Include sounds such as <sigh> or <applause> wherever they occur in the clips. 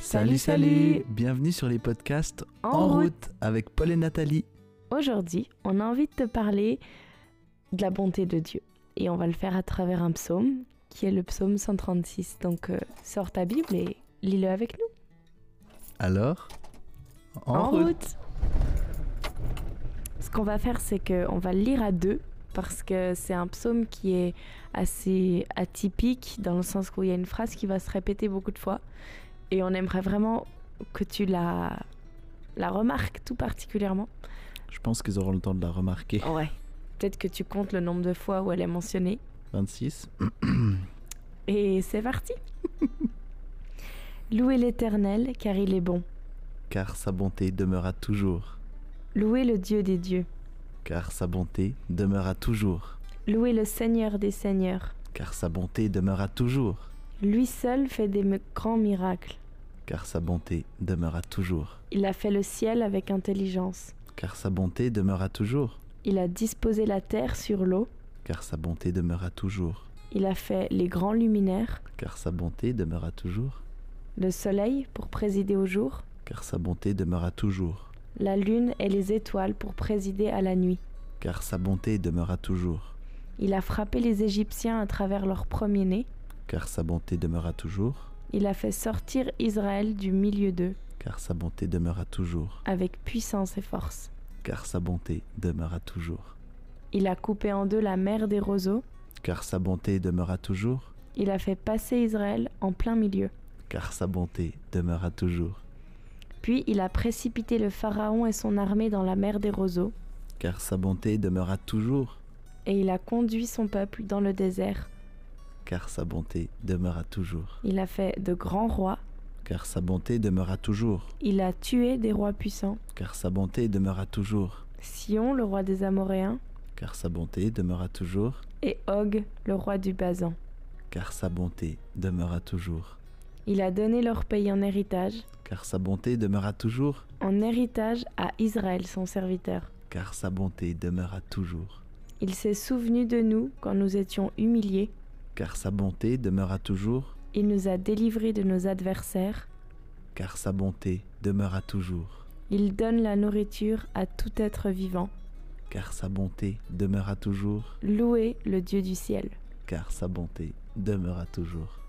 Salut, salut Bienvenue sur les podcasts En route. avec Paul et Nathalie. Aujourd'hui, on a envie de te parler de la bonté de Dieu. Et on va le faire à travers un psaume, qui est le psaume 136. Donc, euh, sors ta Bible et lis-le avec nous. Alors Ce qu'on va faire, c'est qu'on va le lire à deux, parce que c'est un psaume qui est assez atypique, dans le sens où il y a une phrase qui va se répéter beaucoup de fois. Et on aimerait vraiment que tu la, la remarques tout particulièrement. Je pense qu'ils auront le temps de la remarquer. Ouais. Peut-être que tu comptes le nombre de fois où elle est mentionnée. 26. <clears throat> Et c'est parti. <laughs> Louez l'Éternel, car il est bon. Car sa bonté demeura toujours. Louez le Dieu des dieux. Car sa bonté demeura toujours. Louez le Seigneur des seigneurs. Car sa bonté demeura toujours. Lui seul fait des grands miracles. Car sa bonté demeura toujours. Il a fait le ciel avec intelligence. Car sa bonté demeura toujours. Il a disposé la terre sur l'eau. Car sa bonté demeura toujours. Il a fait les grands luminaires, Car sa bonté demeura toujours. le soleil pour présider au jour, Car sa bonté demeura toujours. la lune et les étoiles pour présider à la nuit. Car sa bonté demeura toujours. Il a frappé les Égyptiens à travers leur premier-né. Car sa bonté demeura toujours. Il a fait sortir Israël du milieu d'eux Car sa bonté demeura toujours. avec puissance et force. Car sa bonté demeura toujours. Il a coupé en deux la mer des roseaux. Car sa bonté demeura toujours. Il a fait passer Israël en plein milieu. Car sa bonté demeura toujours. Puis il a précipité le Pharaon et son armée dans la mer des roseaux. Car sa bonté demeura toujours. Et il a conduit son peuple dans le désert. Car sa bonté demeura toujours. Il a fait de grands rois. Car sa bonté demeura toujours. Il a tué des rois puissants. Car sa bonté demeura toujours. Sion, le roi des Amoréens, Car sa bonté demeura toujours. et Og, le roi du Basan. Car sa bonté demeura toujours. Il a donné leur pays en héritage, Car sa bonté demeura toujours. en héritage à Israël son serviteur. Car sa bonté demeura toujours. Il s'est souvenu de nous quand nous étions humiliés. Car sa bonté demeura toujours. Il nous a délivrés de nos adversaires. Car sa bonté demeura toujours. Il donne la nourriture à tout être vivant. Car sa bonté demeura toujours. Louez le Dieu du ciel. Car sa bonté demeura toujours.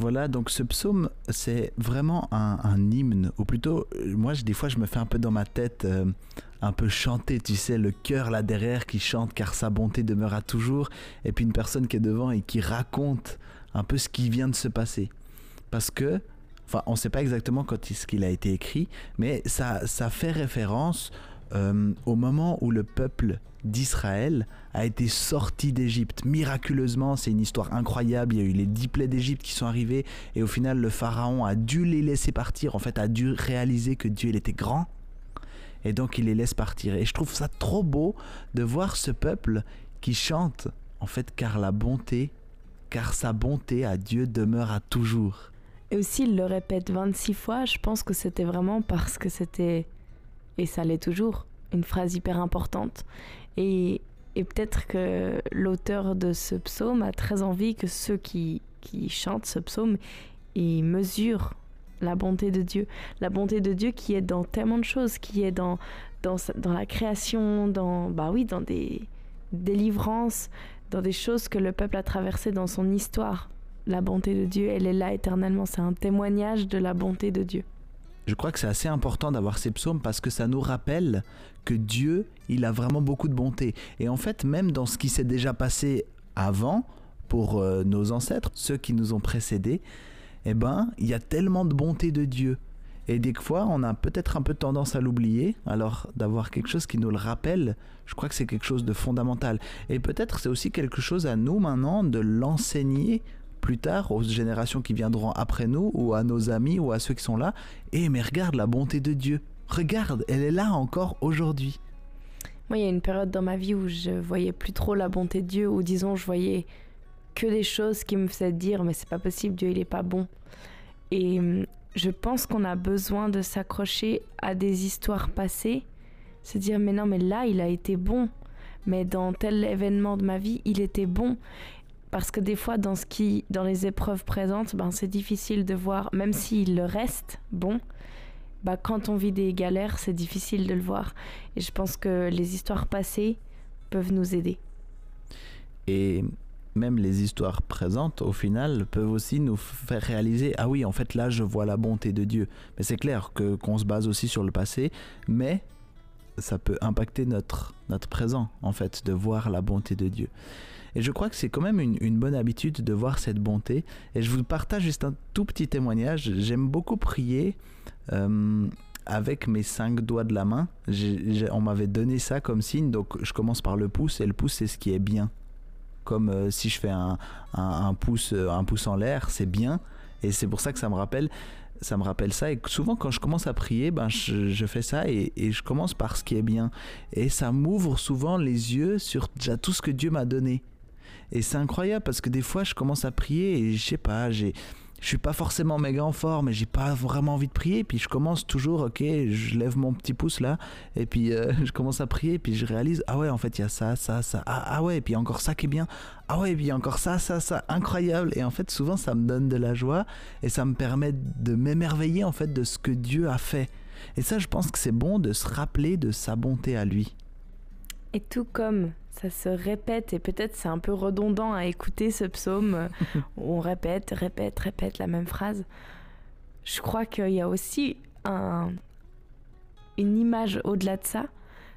Voilà, donc ce psaume, c'est vraiment un, hymne, ou plutôt, euh, moi, je- des fois, je me fais un peu dans ma tête, euh, un peu chanter, tu sais, le cœur là derrière qui chante car sa bonté demeura toujours, et puis une personne qui est devant et qui raconte un peu ce qui vient de se passer. Parce que, enfin, on ne sait pas exactement quand ce qu'il a été écrit, mais ça, ça fait référence euh, au moment où le peuple d'Israël a été sorti d'Égypte. Miraculeusement, c'est une histoire incroyable. Il y a eu les dix plaies d'Égypte qui sont arrivées et au final, le pharaon a dû les laisser partir. En fait, a dû réaliser que Dieu était grand et donc il les laisse partir. Et je trouve ça trop beau de voir ce peuple qui chante en fait car la bonté, car sa bonté à Dieu demeure à toujours. Et aussi, il le répète 26 fois. Je pense que c'était vraiment parce que c'était, et ça l'est toujours, une phrase hyper importante. Et, et peut-être que l'auteur de ce psaume a très envie que ceux qui, qui chantent ce psaume, ils mesurent la bonté de Dieu. La bonté de Dieu qui est dans tellement de choses, qui est dans, dans, dans la création, dans, bah oui, dans des délivrances, dans des choses que le peuple a traversées dans son histoire. La bonté de Dieu, elle est là éternellement. C'est un témoignage de la bonté de Dieu. Je crois que c'est assez important d'avoir ces psaumes parce que ça nous rappelle que Dieu, il a vraiment beaucoup de bonté. Et en fait, même dans ce qui s'est déjà passé avant, pour euh, nos ancêtres, ceux qui nous ont précédés, eh ben, il y a tellement de bonté de Dieu. Et des fois, on a peut-être un peu tendance à l'oublier. Alors, d'avoir quelque chose qui nous le rappelle, je crois que c'est quelque chose de fondamental. Et peut-être c'est aussi quelque chose à nous maintenant de l'enseigner plus tard aux générations qui viendront après nous ou à nos amis ou à ceux qui sont là. Et mais regarde la bonté de Dieu. Regarde, elle est là encore aujourd'hui. Moi, il y a une période dans ma vie où je voyais plus trop la bonté de Dieu, ou disons, je voyais que des choses qui me faisaient dire, mais c'est pas possible, Dieu, il est pas bon. Et hum, je pense qu'on a besoin de s'accrocher à des histoires passées, se dire, mais non, mais là, il a été bon. Mais dans tel événement de ma vie, il était bon. Parce que des fois, dans, ce qui, dans les épreuves présentes, ben, c'est difficile de voir, même s'il le reste bon, bah, quand on vit des galères, c'est difficile de le voir. Et je pense que les histoires passées peuvent nous aider. Et même les histoires présentes, au final, peuvent aussi nous faire réaliser ah oui, en fait, là, je vois la bonté de Dieu. Mais c'est clair que qu'on se base aussi sur le passé, mais ça peut impacter notre notre présent, en fait, de voir la bonté de Dieu. Et je crois que c'est quand même une, bonne habitude de voir cette bonté. Et je vous partage juste un tout petit témoignage. J'aime beaucoup prier euh, avec mes cinq doigts de la main. on m'avait donné ça comme signe, donc je commence par le pouce, et le pouce c'est ce qui est bien. Comme euh, si je fais un, un, pouce, euh, un pouce en l'air, c'est bien. Et c'est pour ça que ça me rappelle ça me rappelle ça. Et souvent, quand je commence à prier, ben, je, fais ça et, et, je commence par ce qui est bien. Et ça m'ouvre souvent les yeux sur déjà tout ce que Dieu m'a donné. Et c'est incroyable parce que des fois, je commence à prier et je sais pas, j'ai je suis pas forcément méga en forme j'ai pas vraiment envie de prier. Puis je commence toujours ok je lève mon petit pouce là et puis euh, <laughs> je commence à prier puis je réalise ah ouais en fait il y a ça ça ça ah, ah ouais et puis encore ça qui est bien ah ouais et puis encore ça ça ça incroyable. Et en fait souvent ça me donne de la joie et ça me permet de m'émerveiller en fait de ce que Dieu a fait. Et ça je pense que c'est bon de se rappeler de sa bonté à lui et tout comme ça se répète et peut-être c'est un peu redondant à écouter ce psaume <laughs> où on répète, répète, répète la même phrase. Je crois qu'il y a aussi un, une image au-delà de ça,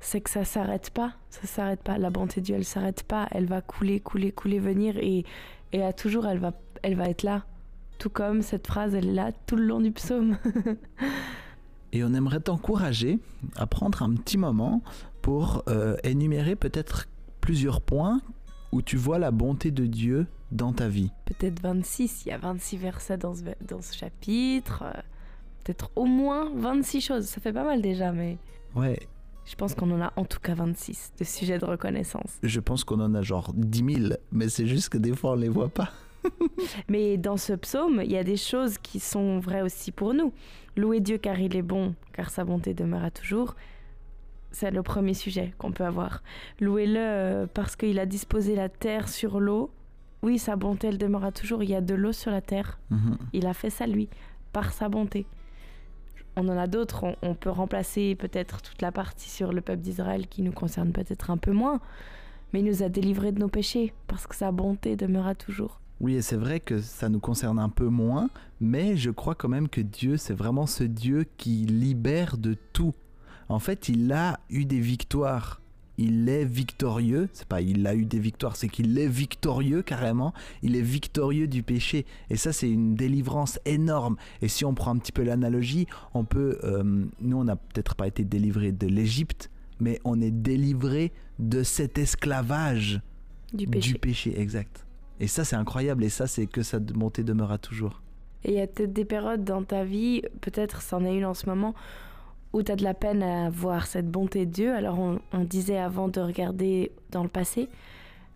c'est que ça s'arrête pas, ça s'arrête pas. La bonté de Dieu, elle s'arrête pas, elle va couler, couler, couler, venir et, et à toujours, elle va, elle va être là. Tout comme cette phrase, elle est là tout le long du psaume. <laughs> et on aimerait t'encourager à prendre un petit moment pour euh, énumérer peut-être plusieurs points où tu vois la bonté de Dieu dans ta vie Peut-être 26, il y a 26 versets dans ce, dans ce chapitre. Euh, peut-être au moins 26 choses. Ça fait pas mal déjà, mais. Ouais. Je pense qu'on en a en tout cas 26 de sujets de reconnaissance. Je pense qu'on en a genre 10 000, mais c'est juste que des fois on les voit pas. <laughs> mais dans ce psaume, il y a des choses qui sont vraies aussi pour nous. Louer Dieu car il est bon, car sa bonté demeura toujours. C'est le premier sujet qu'on peut avoir. Louez-le euh, parce qu'il a disposé la terre sur l'eau. Oui, sa bonté, elle demeura toujours. Il y a de l'eau sur la terre. Mhm. Il a fait ça, lui, par sa bonté. On en a d'autres. On, on, peut remplacer peut-être toute la partie sur le peuple d'Israël qui nous concerne peut-être un peu moins. Mais il nous a délivrés de nos péchés parce que sa bonté demeura toujours. Oui, et c'est vrai que ça nous concerne un peu moins, mais je crois quand même que Dieu, c'est vraiment ce Dieu qui libère de tout en fait, il a eu des victoires. Il est victorieux. C'est pas il a eu des victoires, c'est qu'il est victorieux carrément. Il est victorieux du péché. Et ça, c'est une délivrance énorme. Et si on prend un petit peu l'analogie, on peut. Euh, nous, on n'a peut-être pas été délivrés de l'Égypte, mais on est délivré de cet esclavage du péché. Du péché, exact. Et ça, c'est incroyable. Et ça, c'est que sa montée demeura toujours. Et il y a peut-être des périodes dans ta vie, peut-être c'en est une en ce moment, où tu as de la peine à voir cette bonté de Dieu. Alors on, disait avant de regarder dans le passé,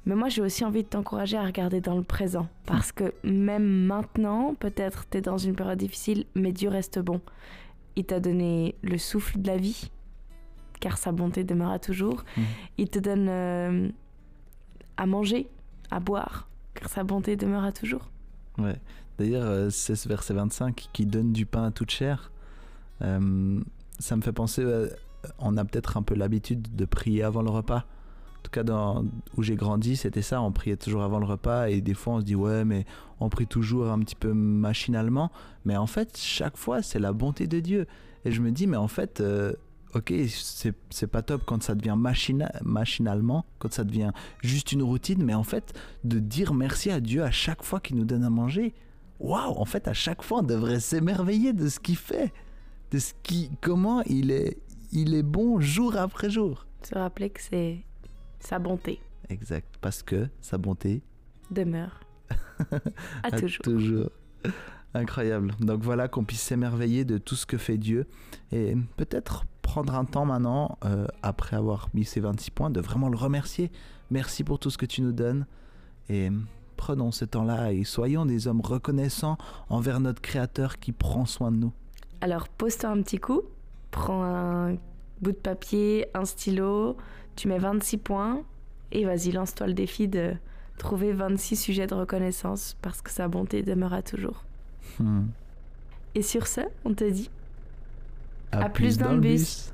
mais moi j'ai aussi envie de t'encourager à regarder dans le présent. Parce que même maintenant, peut-être tu es dans une période difficile, mais Dieu reste bon. Il t'a donné le souffle de la vie, car sa bonté demeura toujours. Mmh. Il te donne euh, à manger, à boire, car sa bonté demeura toujours. Ouais. D'ailleurs, c'est ce verset 25 qui donne du pain à toute chair. Euh, ça me fait penser, euh, on a peut-être un peu l'habitude de prier avant le repas. En tout cas, où j'ai grandi, c'était ça, on priait toujours avant le repas et des fois on se dit ouais, mais on prie toujours un petit peu machinalement. Mais en fait, chaque fois, c'est la bonté de Dieu. Et je me dis, mais en fait, euh, ok, c'est pas top quand ça devient machina, machinalement, quand ça devient juste une routine, mais en fait, de dire merci à Dieu à chaque fois qu'il nous donne à manger. Waouh, en fait, à chaque fois, on devrait s'émerveiller de ce qu'il fait de ce qui, comment il est, il est bon jour après jour. Se rappeler que c'est sa bonté. Exact, parce que sa bonté demeure <laughs> à, toujours. toujours. Incroyable. Donc voilà qu'on puisse s'émerveiller de tout ce que fait Dieu et peut-être prendre un temps maintenant, euh, après avoir mis ces 26 points, de vraiment le remercier. Merci pour tout ce que tu nous donnes et prenons ce temps-là et soyons des hommes reconnaissants envers notre Créateur qui prend soin de nous. Alors pose-toi un petit coup, prends un bout de papier, un stylo, tu mets 26 points et vas-y, lance-toi le défi de trouver 26 sujets de reconnaissance parce que sa bonté demeurera toujours. Hmm. Et sur ce, on te dit à, plus, dans, le bus.